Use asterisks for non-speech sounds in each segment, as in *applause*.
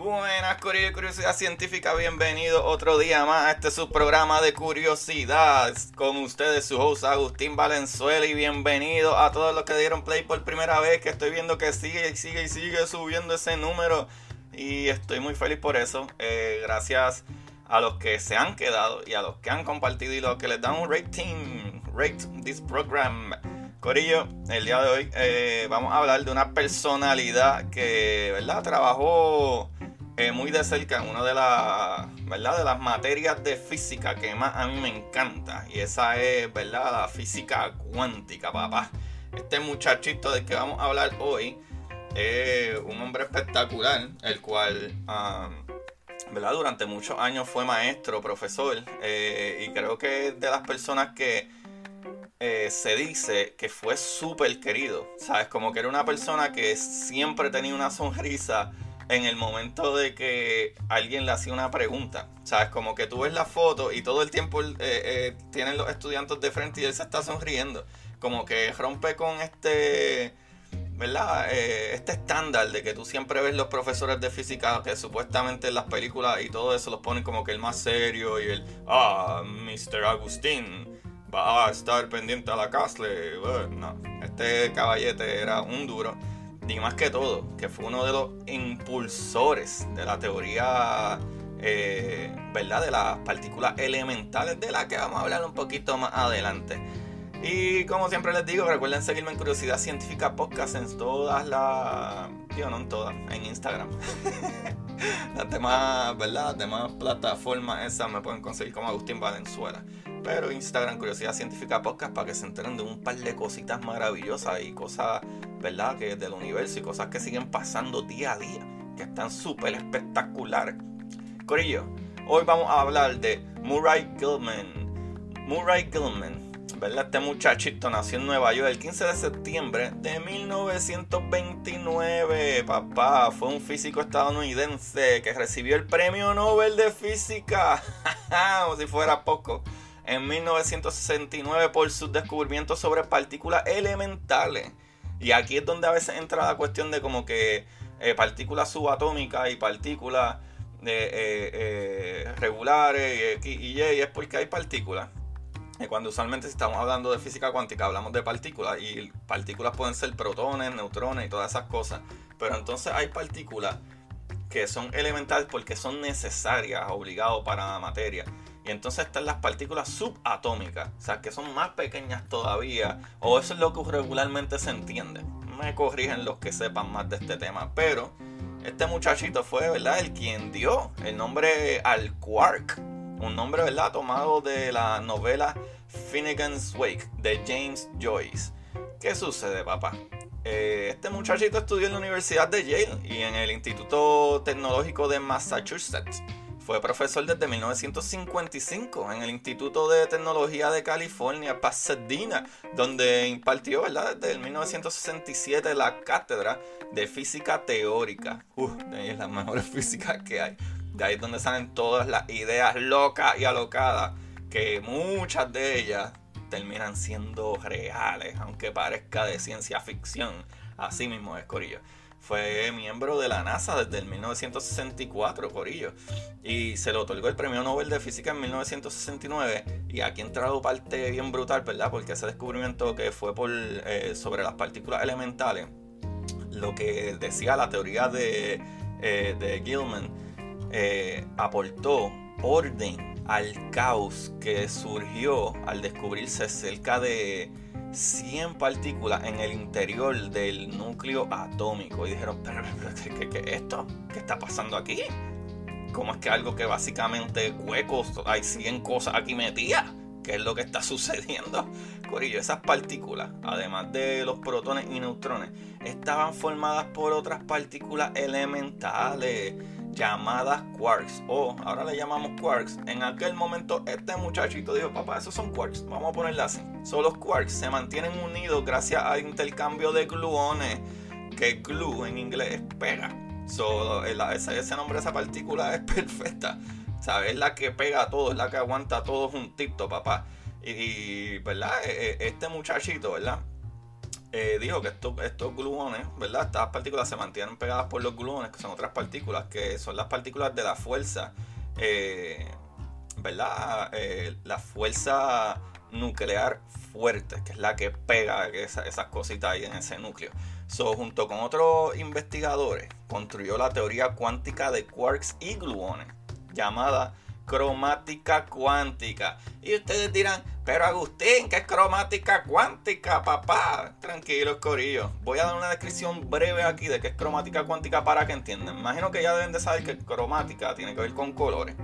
Buenas, Corillo y Curiosidad Científica. Bienvenido otro día más a este su programa de curiosidad. Con ustedes, su host Agustín Valenzuela. Y bienvenido a todos los que dieron play por primera vez. Que estoy viendo que sigue y sigue y sigue subiendo ese número. Y estoy muy feliz por eso. Eh, gracias a los que se han quedado y a los que han compartido y los que les dan un rating. Rate this program. Corillo, el día de hoy eh, vamos a hablar de una personalidad que, ¿verdad? Trabajó eh, muy de cerca una de las, ¿verdad? De las materias de física que más a mí me encanta. Y esa es, ¿verdad? La física cuántica, papá. Este muchachito del que vamos a hablar hoy es un hombre espectacular, el cual, ¿verdad? Durante muchos años fue maestro, profesor. Eh, y creo que es de las personas que eh, se dice que fue súper querido. ¿Sabes? Como que era una persona que siempre tenía una sonrisa en el momento de que alguien le hacía una pregunta. ¿Sabes? Como que tú ves la foto y todo el tiempo eh, eh, tienen los estudiantes de frente y él se está sonriendo. Como que rompe con este. ¿Verdad? Eh, este estándar de que tú siempre ves los profesores de física que supuestamente en las películas y todo eso los ponen como que el más serio y el. Ah, Mr. Agustín va a estar pendiente a la Castle. Bueno, no, este caballete era un duro. Y más que todo, que fue uno de los impulsores de la teoría, eh, ¿verdad? De las partículas elementales, de la que vamos a hablar un poquito más adelante. Y como siempre les digo, recuerden seguirme en Curiosidad Científica Podcast en todas las. Digo, no en todas, en Instagram. *laughs* las demás, ¿verdad? Las demás plataformas esas me pueden conseguir como Agustín Valenzuela. Pero Instagram, Curiosidad Científica Podcast, para que se enteren de un par de cositas maravillosas y cosas, ¿verdad? Que del universo y cosas que siguen pasando día a día, que están súper espectaculares. Corillo, hoy vamos a hablar de Murray Gilman. Murray Gilman ¿verdad? Este muchachito nació en Nueva York el 15 de septiembre de 1929. Papá, fue un físico estadounidense que recibió el premio Nobel de Física, *laughs* como si fuera poco, en 1969 por sus descubrimientos sobre partículas elementales. Y aquí es donde a veces entra la cuestión de como que eh, partículas subatómicas y partículas eh, eh, regulares y, y Y, es porque hay partículas cuando usualmente estamos hablando de física cuántica hablamos de partículas y partículas pueden ser protones, neutrones y todas esas cosas, pero entonces hay partículas que son elementales porque son necesarias, obligados para la materia. Y entonces están las partículas subatómicas, o sea, que son más pequeñas todavía, o eso es lo que regularmente se entiende. Me corrigen los que sepan más de este tema, pero este muchachito fue, ¿verdad?, el quien dio el nombre al quark, un nombre, ¿verdad?, tomado de la novela Finnegan's Wake de James Joyce. ¿Qué sucede, papá? Eh, este muchachito estudió en la Universidad de Yale y en el Instituto Tecnológico de Massachusetts. Fue profesor desde 1955 en el Instituto de Tecnología de California, Pasadena, donde impartió, ¿verdad? Desde 1967 la cátedra de física teórica. Uf, es la mejor *laughs* física que hay. De ahí es donde salen todas las ideas locas y alocadas, que muchas de ellas terminan siendo reales, aunque parezca de ciencia ficción. Así mismo es Corillo. Fue miembro de la NASA desde el 1964, Corillo. Y se le otorgó el premio Nobel de Física en 1969. Y aquí ha entrado parte bien brutal, ¿verdad? Porque ese descubrimiento que fue por, eh, sobre las partículas elementales, lo que decía la teoría de, eh, de Gilman, eh, aportó orden al caos que surgió al descubrirse cerca de 100 partículas en el interior del núcleo atómico. Y dijeron, pero, ¿qué, qué, qué esto? ¿Qué está pasando aquí? ¿Cómo es que algo que básicamente huecos, hay 100 cosas aquí metidas? ¿Qué es lo que está *laughs* sucediendo? Corillo, esas partículas, además de los protones y neutrones, estaban formadas por otras partículas elementales llamadas quarks o ahora le llamamos quarks. En aquel momento este muchachito dijo, papá, esos son quarks, vamos a ponerla así. Son los quarks, se mantienen unidos gracias al intercambio de gluones, que glue en inglés pega. So, ese, nombre de esa partícula es *laughs* perfecta. ¿Sabes? Es la que pega a todo, es la que aguanta todo juntito, papá. Y, ¿verdad? E, e, este muchachito, ¿verdad? Eh, dijo que estos, estos gluones, ¿verdad? Estas partículas se mantienen pegadas por los gluones, que son otras partículas, que son las partículas de la fuerza, eh, ¿verdad? Eh, la fuerza nuclear fuerte, que es la que pega esas cositas ahí en ese núcleo. So, junto con otros investigadores, construyó la teoría cuántica de quarks y gluones, llamada cromática cuántica. Y ustedes dirán, pero Agustín, ¿qué es cromática cuántica, papá? Tranquilos, corillo. Voy a dar una descripción breve aquí de qué es cromática cuántica para que entiendan. Imagino que ya deben de saber que cromática tiene que ver con colores.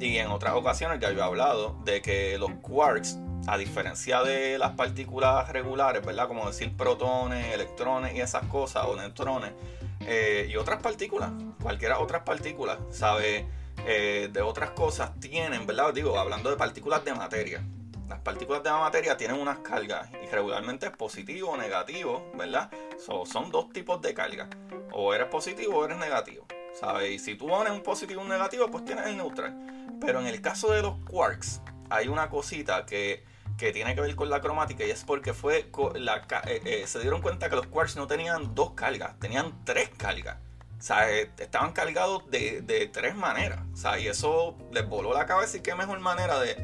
Y en otras ocasiones ya yo he hablado de que los quarks, a diferencia de las partículas regulares, ¿verdad? Como decir protones, electrones y esas cosas, o neutrones, eh, y otras partículas, cualquiera otras partículas, ¿sabe? Eh, de otras cosas tienen, ¿verdad? Digo, hablando de partículas de materia. Las partículas de materia tienen unas cargas y regularmente es positivo o negativo, ¿verdad? son dos tipos de cargas. O eres positivo o eres negativo, ¿sabes? Y si tú pones un positivo y un negativo, pues tienes el neutral. Pero en el caso de los quarks, hay una cosita que, tiene que ver con la cromática y es porque fue la, eh, eh, se dieron cuenta que los quarks no tenían dos cargas, tenían tres cargas. O sea, eh, estaban cargados de, tres maneras. O sea, y eso les voló la cabeza y qué mejor manera de,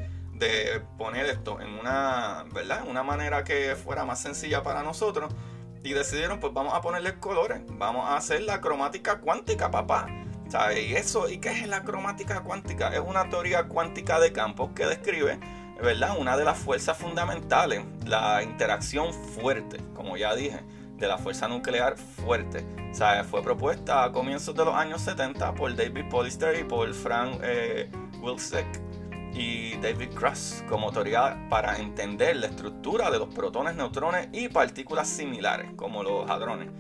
poner esto en una, ¿verdad? En una manera que fuera más sencilla para nosotros. Y decidieron, pues vamos a ponerle colores. Vamos a hacer la cromática cuántica, papá. Y eso, ¿y qué es la cromática cuántica? Es una teoría cuántica de campos que describe, ¿verdad? Una de las fuerzas fundamentales, la interacción fuerte, como ya dije de la fuerza nuclear fuerte. O sea, fue propuesta a comienzos de los años 70 por David Polister y por Frank eh, Wilczek y David Cross como teoría para entender la estructura de los protones, neutrones y partículas similares como los hadrones.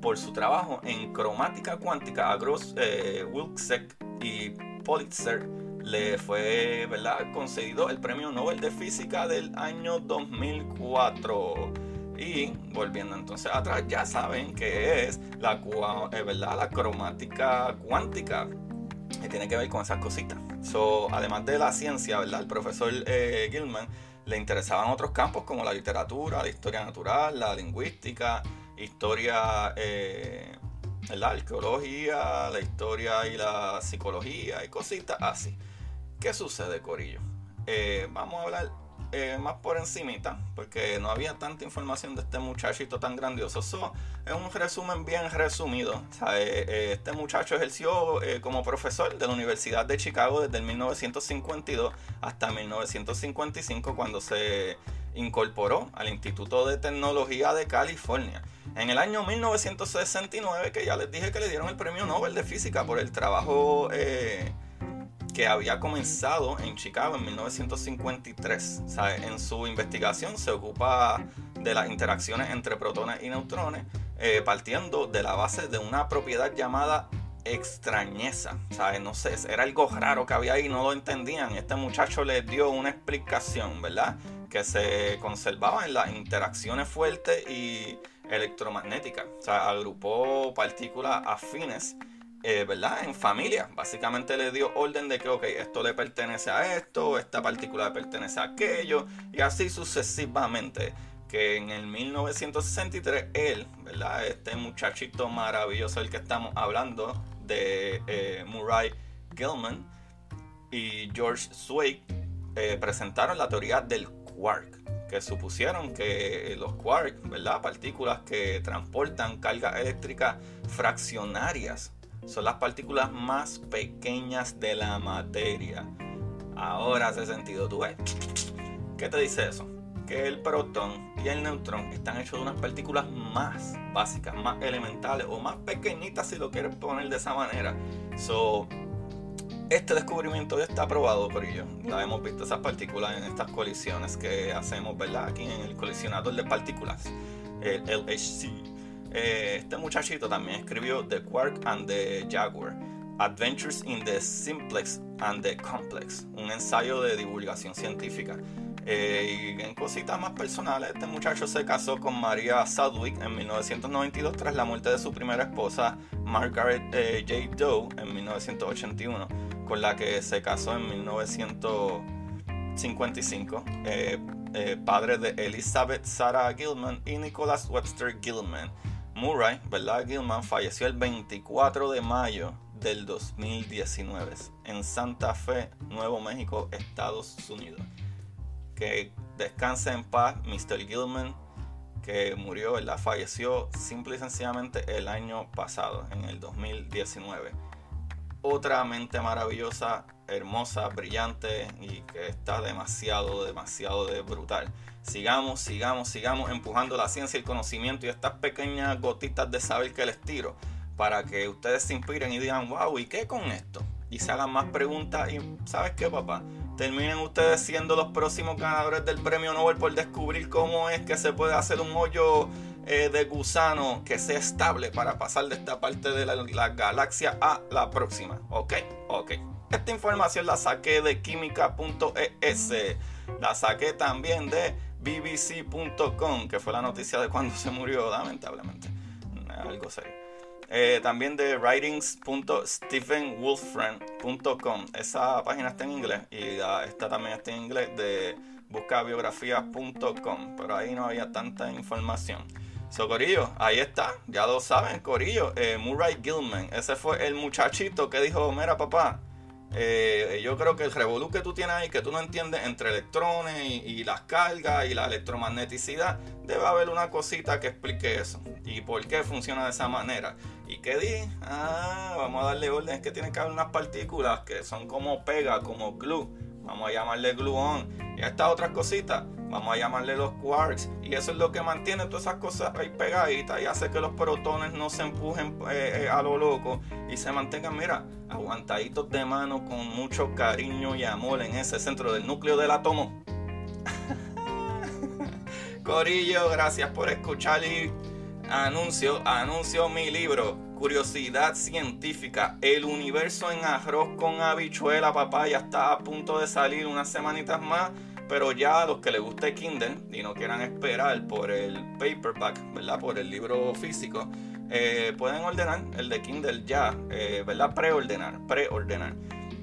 Por su trabajo en cromática cuántica a Gross, eh, Wilczek y Politzer le fue ¿verdad? concedido el premio Nobel de Física del año 2004. Y volviendo entonces atrás, ya saben que es la, eh, ¿verdad? la cromática cuántica. Que tiene que ver con esas cositas. So, además de la ciencia, ¿verdad? El profesor eh, Gilman le interesaban otros campos como la literatura, la historia natural, la lingüística, historia, eh, la arqueología, la historia y la psicología y cositas así. ¿Qué sucede, Corillo? Eh, vamos a hablar eh, más por encimita, porque no había tanta información de este muchachito tan grandioso. So, es un resumen bien resumido. Eh, eh, este muchacho ejerció como profesor de la Universidad de Chicago desde el 1952 hasta 1955 cuando se incorporó al Instituto de Tecnología de California. En el año 1969, que ya les dije que le dieron el premio Nobel de Física por el trabajo que había comenzado en Chicago en 1953. En su investigación se ocupa de las interacciones entre protones y neutrones, eh, partiendo de la base de una propiedad llamada extrañeza. No sé, era algo raro que había ahí, no lo entendían. Este muchacho les dio una explicación, ¿verdad? Que se conservaba en las interacciones fuertes y electromagnéticas. O sea, agrupó partículas afines eh, ¿verdad? En familia. Básicamente le dio orden de que, ok, esto le pertenece a esto, esta partícula le pertenece a aquello, y así sucesivamente. Que en el 1963 él, ¿verdad? Este muchachito maravilloso del que estamos hablando, de eh, Murray Gilman y George Sway, eh, presentaron la teoría del quark que supusieron que los quarks, ¿verdad? Partículas que transportan cargas eléctricas fraccionarias son las partículas más pequeñas de la materia. Ahora hace sentido, tú ves. ¿Qué te dice eso? Que el protón y el neutrón están hechos de unas partículas más básicas, más elementales o más pequeñitas si lo quieres poner de esa manera. So, este descubrimiento ya está probado por ellos. La hemos visto esas partículas en estas colisiones que hacemos, ¿verdad? Aquí en el colisionador de partículas, el LHC. Eh, este muchachito también escribió The Quark and the Jaguar. Adventures in the Simplex and the Complex, un ensayo de divulgación científica. Eh, y en cositas más personales, este muchacho se casó con María Southwick en 1992 tras la muerte de su primera esposa, Margaret eh, J. Doe, en 1981, con la que se casó en 1955. Eh, padre de Elizabeth Sarah Gilman y Nicholas Webster Gilman. Murray, ¿verdad? Gilman falleció el 24 de mayo del 2019 en Santa Fe, Nuevo México, Estados Unidos. Que descanse en paz Mr. Gilman, que murió, ¿verdad? Falleció simple y sencillamente el año pasado, en el 2019. Otra mente maravillosa, hermosa, brillante y que está demasiado, demasiado de brutal. Sigamos, sigamos, sigamos empujando la ciencia y el conocimiento y estas pequeñas gotitas de saber que les tiro para que ustedes se inspiren y digan, wow, ¿y qué con esto? Y se hagan más preguntas y, ¿sabes qué, papá? Terminen ustedes siendo los próximos ganadores del premio Nobel por descubrir cómo es que se puede hacer un hoyo eh, de gusano que sea estable para pasar de esta parte de la, la galaxia a la próxima. ¿Ok? Ok. Esta información la saqué de química.es. La saqué también de bbc.com, que fue la noticia de cuando se murió, lamentablemente. Algo serio. Eh, también de writings.stephenwolfram.com. Esa página está en inglés y esta también está en inglés de buscabiografías.com. Pero ahí no había tanta información. So, Corillo, ahí está, ya lo saben, Corillo. Eh, Murray Gilman, ese fue el muchachito que dijo: Mira, papá, eh, yo creo que el revolú que tú tienes ahí, que tú no entiendes entre electrones y, las cargas y la electromagneticidad, debe haber una cosita que explique eso y por qué funciona de esa manera. ¿Y qué di? Ah, vamos a darle orden, que tiene que haber unas partículas que son como pega, como glue. Vamos a llamarle gluón. Y a estas otras cositas vamos a llamarle los quarks. Y eso es lo que mantiene todas esas cosas ahí pegaditas y hace que los protones no se empujen eh, eh, a lo loco y se mantengan, mira, aguantaditos de mano con mucho cariño y amor en ese centro del núcleo del átomo. *laughs* Corillo, gracias por escuchar y anuncio, anuncio mi libro. Curiosidad científica, el universo en arroz con habichuela, papá, ya está a punto de salir unas semanitas más pero ya a los que les guste Kindle y no quieran esperar por el paperback, ¿verdad? Por el libro físico, eh, pueden ordenar el de Kindle ya, eh, ¿verdad? Preordenar, preordenar.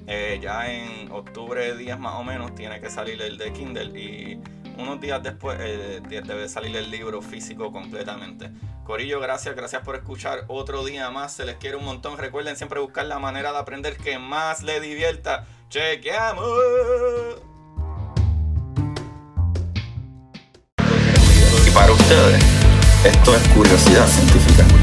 Eh, ya en octubre días más o menos tiene que salir el de Kindle y unos días después debe salir el libro físico completamente. Corillo, gracias, gracias por escuchar otro día más. Se les quiere un montón. Recuerden siempre buscar la manera de aprender que más les divierta. ¡Chequeamos! para ustedes, esto es curiosidad científica.